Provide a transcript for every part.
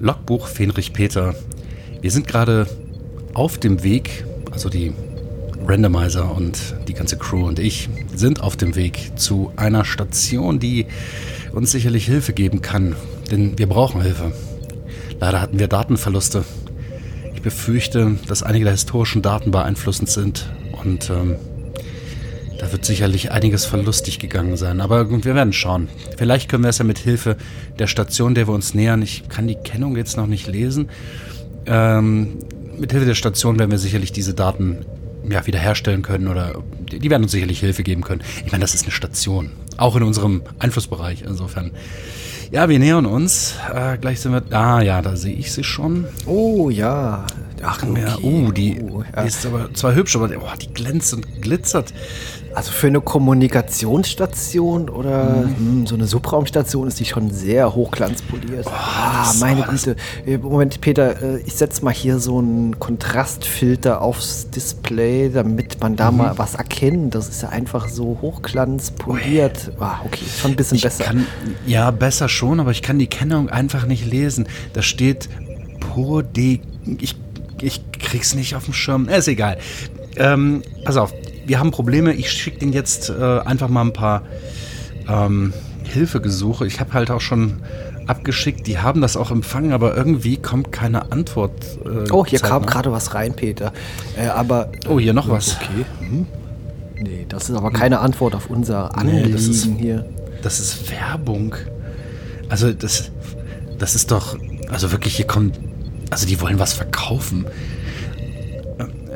Logbuch Fenrich Peter. Wir sind gerade auf dem Weg, also die Randomizer und die ganze Crew und ich sind auf dem Weg zu einer Station, die uns sicherlich Hilfe geben kann. Denn wir brauchen Hilfe. Leider hatten wir Datenverluste. Ich befürchte, dass einige der historischen Daten beeinflussend sind und ähm, da wird sicherlich einiges verlustig gegangen sein. Aber wir werden schauen. Vielleicht können wir es ja mit Hilfe der Station, der wir uns nähern. Ich kann die Kennung jetzt noch nicht lesen. Ähm, mit Hilfe der Station werden wir sicherlich diese Daten ja, wiederherstellen können oder die werden uns sicherlich Hilfe geben können. Ich meine, das ist eine Station. Auch in unserem Einflussbereich. Insofern. Ja, wir nähern uns. Äh, gleich sind wir. Ah ja, da sehe ich sie schon. Oh ja. Ach, okay. ja, uh, die, oh, ja. die ist aber zwar hübsch, aber oh, die glänzt und glitzert. Also für eine Kommunikationsstation oder mhm. mh, so eine Subraumstation ist die schon sehr hochglanzpoliert. Oh, ah, meine Güte. Äh, Moment, Peter, äh, ich setze mal hier so einen Kontrastfilter aufs Display, damit man da mhm. mal was erkennt. Das ist ja einfach so hochglanzpoliert. Ah, okay, schon ein bisschen ich besser. Kann, ja, besser schon, aber ich kann die Kennung einfach nicht lesen. Da steht Pur de. Ich, ich krieg's nicht auf dem Schirm. Ist egal. Ähm, pass auf, wir haben Probleme. Ich schicke den jetzt äh, einfach mal ein paar ähm, Hilfegesuche. Ich habe halt auch schon abgeschickt. Die haben das auch empfangen, aber irgendwie kommt keine Antwort. Äh, oh, hier kam gerade was rein, Peter. Äh, aber. Oh, hier noch was. Okay. Hm. Nee, das ist aber keine Antwort auf unser Anliegen nee, das ist, hier. Das ist Werbung. Also, das, das ist doch. Also wirklich, hier kommt. Also, die wollen was verkaufen.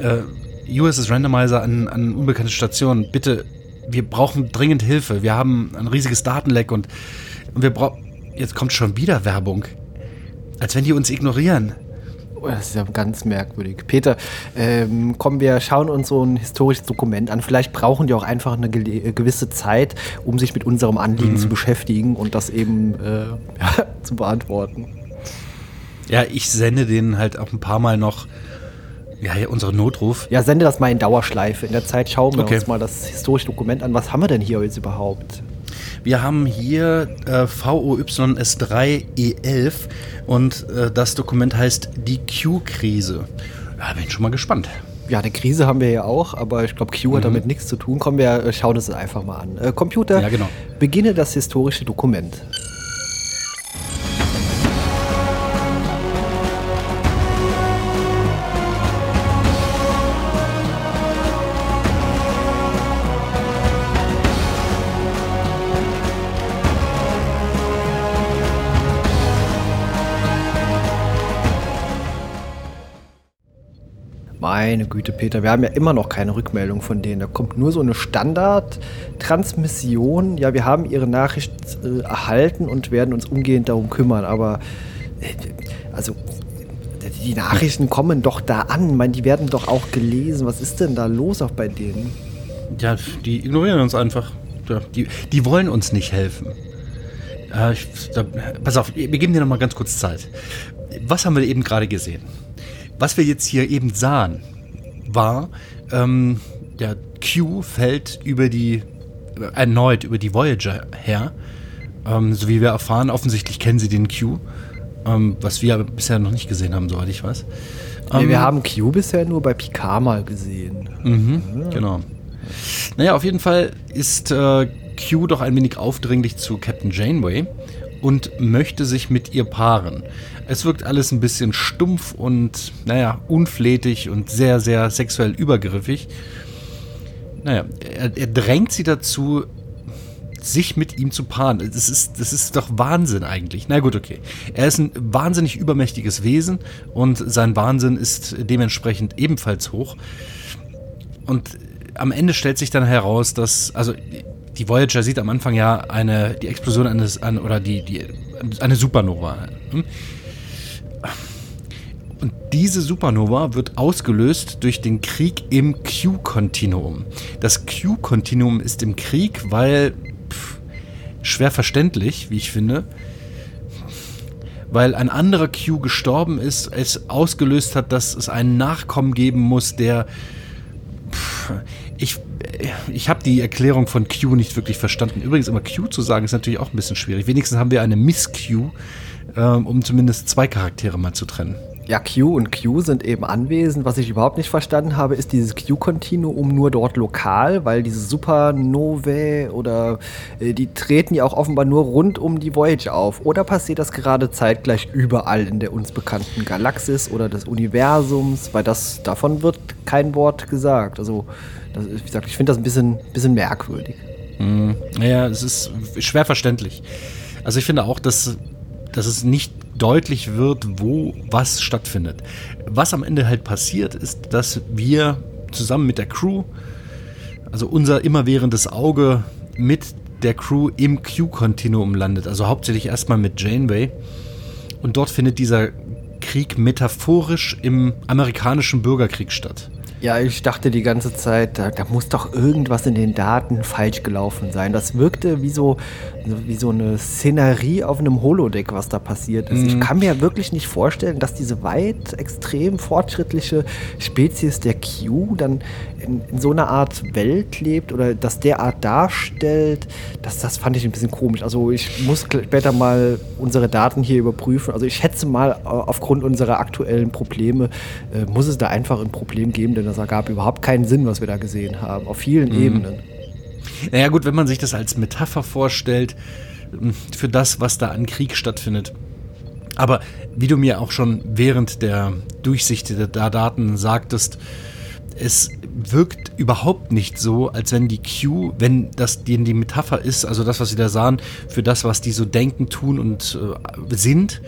Äh, äh USS Randomizer an, an unbekannte Stationen, bitte, wir brauchen dringend Hilfe. Wir haben ein riesiges Datenleck und, und wir brauchen. Jetzt kommt schon wieder Werbung. Als wenn die uns ignorieren. Oh, das ist ja ganz merkwürdig. Peter, ähm, kommen wir schauen uns so ein historisches Dokument an. Vielleicht brauchen die auch einfach eine gewisse Zeit, um sich mit unserem Anliegen mhm. zu beschäftigen und das eben äh, ja, zu beantworten. Ja, ich sende denen halt auch ein paar Mal noch ja, ja, unsere Notruf. Ja, sende das mal in Dauerschleife. In der Zeit schauen wir okay. uns mal das historische Dokument an. Was haben wir denn hier jetzt überhaupt? Wir haben hier äh, VOYS3E11 und äh, das Dokument heißt die Q-Krise. Ja, bin schon mal gespannt. Ja, eine Krise haben wir ja auch, aber ich glaube, Q mhm. hat damit nichts zu tun. Kommen wir, äh, schauen uns das einfach mal an. Äh, Computer, ja, genau. beginne das historische Dokument. Meine Güte, Peter, wir haben ja immer noch keine Rückmeldung von denen. Da kommt nur so eine Standard-Transmission. Ja, wir haben ihre Nachricht äh, erhalten und werden uns umgehend darum kümmern. Aber, äh, also, die Nachrichten kommen doch da an. Ich meine, die werden doch auch gelesen. Was ist denn da los auch bei denen? Ja, die ignorieren uns einfach. Die, die wollen uns nicht helfen. Äh, ich, da, pass auf, wir geben dir noch mal ganz kurz Zeit. Was haben wir eben gerade gesehen? Was wir jetzt hier eben sahen, war, ähm, der Q fällt über die, erneut über die Voyager her. Ähm, so wie wir erfahren, offensichtlich kennen sie den Q, ähm, was wir aber bisher noch nicht gesehen haben, soweit ich weiß. Nee, wir ähm, haben Q bisher nur bei Picard mal gesehen. Mhm, ja. Genau. Naja, auf jeden Fall ist äh, Q doch ein wenig aufdringlich zu Captain Janeway und möchte sich mit ihr paaren. Es wirkt alles ein bisschen stumpf und, naja, unflätig und sehr, sehr sexuell übergriffig. Naja, er, er drängt sie dazu, sich mit ihm zu paaren. Das ist, das ist doch Wahnsinn eigentlich. Na gut, okay. Er ist ein wahnsinnig übermächtiges Wesen und sein Wahnsinn ist dementsprechend ebenfalls hoch. Und am Ende stellt sich dann heraus, dass, also die Voyager sieht am Anfang ja eine, die Explosion eines, an, oder die, die, eine Supernova. Hm? Und diese Supernova wird ausgelöst durch den Krieg im Q-Kontinuum. Das Q-Kontinuum ist im Krieg, weil pff, schwer verständlich, wie ich finde, weil ein anderer Q gestorben ist, es ausgelöst hat, dass es einen Nachkommen geben muss, der pff, ich ich habe die Erklärung von Q nicht wirklich verstanden. Übrigens immer Q zu sagen ist natürlich auch ein bisschen schwierig. Wenigstens haben wir eine Miss Q ähm, um zumindest zwei Charaktere mal zu trennen. Ja, Q und Q sind eben anwesend. Was ich überhaupt nicht verstanden habe, ist dieses Q-Kontinuum nur dort lokal, weil diese Supernovae oder äh, die treten ja auch offenbar nur rund um die Voyager auf. Oder passiert das gerade zeitgleich überall in der uns bekannten Galaxis oder des Universums? Weil das davon wird kein Wort gesagt. Also, das, wie gesagt, ich finde das ein bisschen, bisschen merkwürdig. Hm, ja, es ist schwer verständlich. Also ich finde auch, dass, dass es nicht deutlich wird, wo was stattfindet. Was am Ende halt passiert, ist, dass wir zusammen mit der Crew, also unser immerwährendes Auge mit der Crew im Q-Kontinuum landet. Also hauptsächlich erstmal mit Janeway. Und dort findet dieser Krieg metaphorisch im amerikanischen Bürgerkrieg statt. Ja, ich dachte die ganze Zeit, da, da, muss doch irgendwas in den Daten falsch gelaufen sein. Das wirkte wie so, wie so eine Szenerie auf einem Holodeck, was da passiert ist. Mhm. Ich kann mir wirklich nicht vorstellen, dass diese weit extrem fortschrittliche Spezies der Q dann in, in so einer Art Welt lebt oder das derart darstellt. Das, das fand ich ein bisschen komisch. Also ich muss später mal unsere Daten hier überprüfen. Also ich schätze mal, aufgrund unserer aktuellen Probleme äh, muss es da einfach ein Problem geben, denn das ergab überhaupt keinen Sinn, was wir da gesehen haben, auf vielen mhm. Ebenen. Naja gut, wenn man sich das als Metapher vorstellt, hm, für das, was da an Krieg stattfindet. Aber wie du mir auch schon während der Durchsicht der Daten sagtest, es wirkt überhaupt nicht so, als wenn die Q, wenn das die, die Metapher ist, also das, was sie da sahen, für das, was die so denken, tun und äh, sind,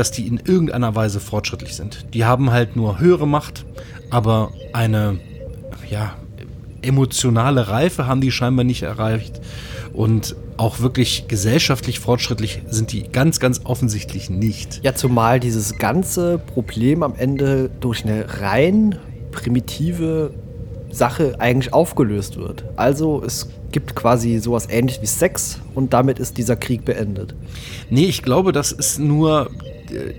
dass die in irgendeiner Weise fortschrittlich sind. Die haben halt nur höhere Macht, aber eine ja, emotionale Reife haben die scheinbar nicht erreicht. Und auch wirklich gesellschaftlich fortschrittlich sind die ganz, ganz offensichtlich nicht. Ja, zumal dieses ganze Problem am Ende durch eine rein primitive Sache eigentlich aufgelöst wird. Also es gibt quasi sowas ähnlich wie Sex und damit ist dieser Krieg beendet. Nee, ich glaube, das ist nur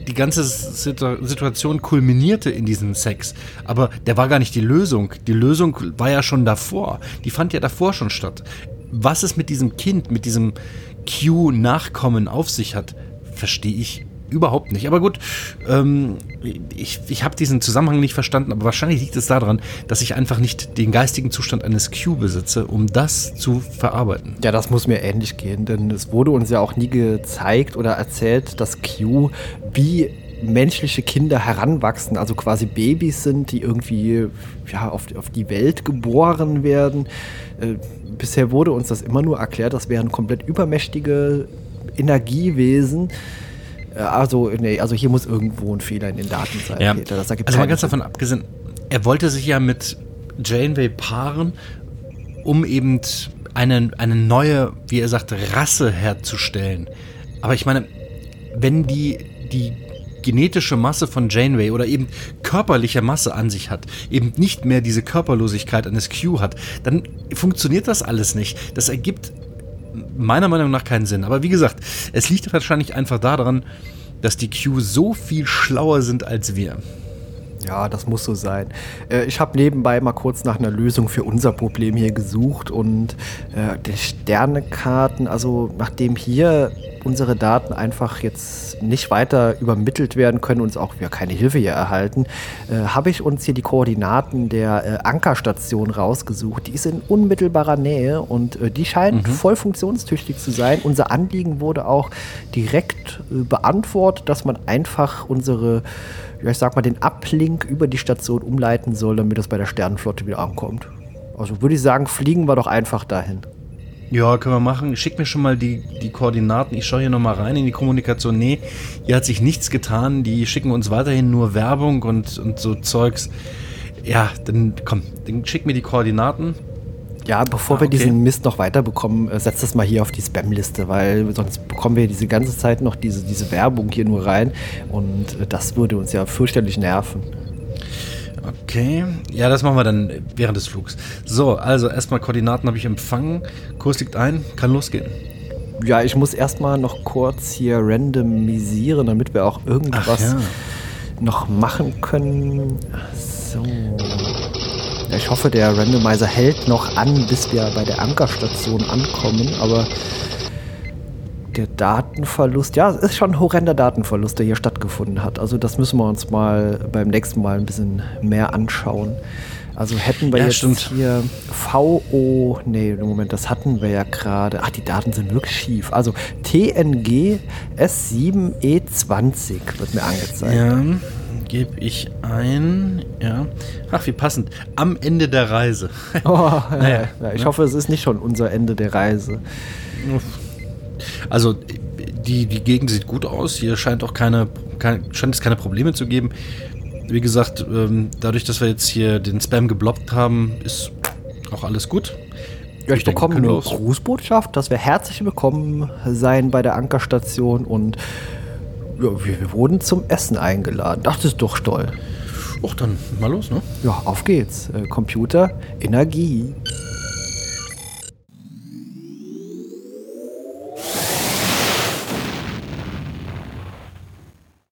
die ganze Situation kulminierte in diesem Sex. Aber der war gar nicht die Lösung. Die Lösung war ja schon davor. Die fand ja davor schon statt. Was es mit diesem Kind, mit diesem Q-Nachkommen auf sich hat, verstehe ich überhaupt nicht. Aber gut, ähm, ich, ich habe diesen Zusammenhang nicht verstanden, aber wahrscheinlich liegt es daran, dass ich einfach nicht den geistigen Zustand eines Q besitze, um das zu verarbeiten. Ja, das muss mir ähnlich gehen, denn es wurde uns ja auch nie gezeigt oder erzählt, dass Q wie menschliche Kinder heranwachsen, also quasi Babys sind, die irgendwie ja, auf, auf die Welt geboren werden. Äh, bisher wurde uns das immer nur erklärt, das wären komplett übermächtige Energiewesen, also, nee, also hier muss irgendwo ein Fehler in den Daten sein. Ja. Peter. Das also mal ganz davon abgesehen, er wollte sich ja mit Janeway paaren, um eben eine, eine neue, wie er sagt, Rasse herzustellen. Aber ich meine, wenn die, die genetische Masse von Janeway oder eben körperliche Masse an sich hat, eben nicht mehr diese Körperlosigkeit eines Q hat, dann funktioniert das alles nicht. Das ergibt meiner Meinung nach keinen Sinn. Aber wie gesagt, es liegt wahrscheinlich einfach daran, dass die Q so viel schlauer sind als wir. Ja, das muss so sein. Äh, ich habe nebenbei mal kurz nach einer Lösung für unser Problem hier gesucht und äh, die Sternekarten, also nachdem hier unsere Daten einfach jetzt nicht weiter übermittelt werden können und uns auch wir keine Hilfe hier erhalten, äh, habe ich uns hier die Koordinaten der äh, Ankerstation rausgesucht. Die ist in unmittelbarer Nähe und äh, die scheint mhm. voll funktionstüchtig zu sein. Unser Anliegen wurde auch direkt äh, beantwortet, dass man einfach unsere, ich sag mal, den Uplink über die Station umleiten soll, damit es bei der Sternenflotte wieder ankommt. Also würde ich sagen, fliegen wir doch einfach dahin. Ja, können wir machen. Schick mir schon mal die, die Koordinaten. Ich schaue hier nochmal rein in die Kommunikation. Nee, hier hat sich nichts getan. Die schicken uns weiterhin nur Werbung und, und so Zeugs. Ja, dann komm, dann schick mir die Koordinaten. Ja, bevor ah, wir diesen Mist noch weiterbekommen, äh, setz das mal hier auf die Spam-Liste, weil sonst bekommen wir diese ganze Zeit noch diese, diese Werbung hier nur rein und äh, das würde uns ja fürchterlich nerven. Okay, ja, das machen wir dann während des Flugs. So, also erstmal Koordinaten habe ich empfangen. Kurs liegt ein, kann losgehen. Ja, ich muss erstmal noch kurz hier randomisieren, damit wir auch irgendwas ja. noch machen können. So. Ich hoffe, der Randomizer hält noch an, bis wir bei der Ankerstation ankommen, aber der Datenverlust, ja, es ist schon ein horrender Datenverlust, der hier stattgefunden hat. Also das müssen wir uns mal beim nächsten Mal ein bisschen mehr anschauen. Also hätten wir Ja, jetzt stimmt. hier VO, nee, Moment, das hatten wir ja gerade. Ach, die Daten sind wirklich schief. Also TNG S7E20 wird mir angezeigt. Ja, gebe ich ein. Ja. Ach, wie passend. Am Ende der Reise. Oh, Naja, ja, ich ne? hoffe, es ist nicht schon unser Ende der Reise. Also, die, die Gegend sieht gut aus. Hier scheint auch keine, kein, scheint es keine Probleme zu geben. Wie gesagt, ähm, dadurch, dass wir jetzt hier den Spam geblockt haben, ist auch alles gut. Ja, ich Ich bekomme eine. Grußbotschaft, dass wir herzlich willkommen sein bei der Ankerstation und ja, wir, wir wurden zum Essen eingeladen. Ach, das ist doch toll. Och, dann mal los, ne? Ja, auf geht's. Äh, Computer, Energie.